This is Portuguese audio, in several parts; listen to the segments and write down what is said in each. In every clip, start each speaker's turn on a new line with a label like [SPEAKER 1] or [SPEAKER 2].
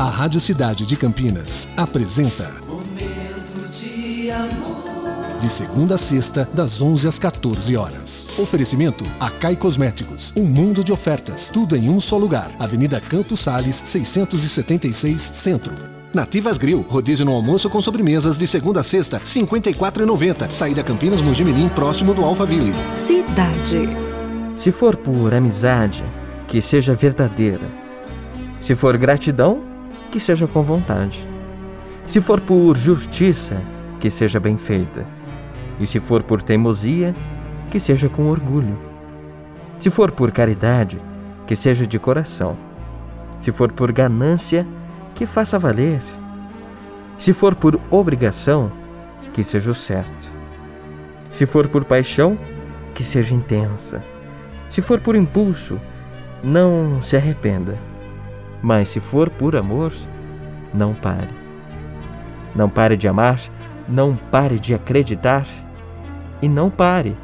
[SPEAKER 1] A Rádio Cidade de Campinas apresenta
[SPEAKER 2] Momento de amor.
[SPEAKER 1] De segunda a sexta, das 11 às 14 horas. Oferecimento Acai Cosméticos. Um mundo de ofertas. Tudo em um só lugar. Avenida Campos Sales, 676 Centro. Nativas Grill. Rodízio no almoço com sobremesas de segunda a sexta, R$ 54,90. Saída Campinas Mojimirim, próximo do Alphaville.
[SPEAKER 3] Cidade.
[SPEAKER 4] Se for por amizade, que seja verdadeira. Se for gratidão, que seja com vontade. Se for por justiça, que seja bem feita. E se for por teimosia, que seja com orgulho. Se for por caridade, que seja de coração. Se for por ganância, que faça valer. Se for por obrigação, que seja o certo. Se for por paixão, que seja intensa. Se for por impulso, não se arrependa. Mas se for por amor, não pare. Não pare de amar, não pare de acreditar e não pare,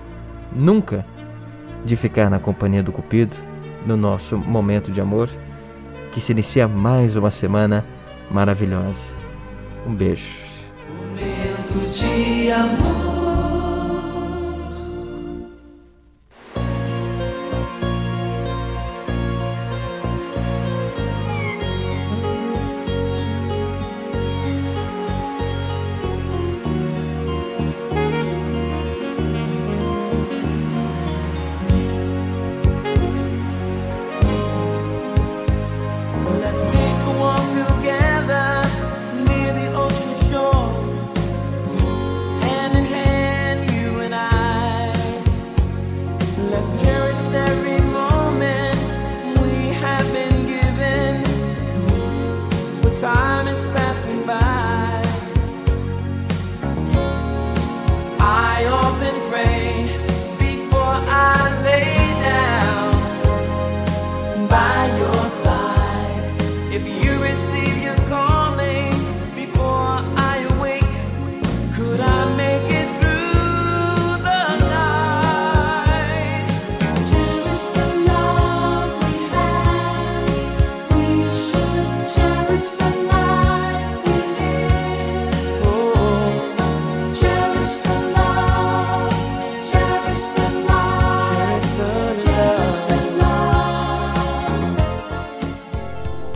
[SPEAKER 4] nunca, de ficar na companhia do Cupido no nosso momento de amor, que se inicia mais uma semana maravilhosa. Um beijo.
[SPEAKER 2] Momento de amor.
[SPEAKER 5] Let's cherish every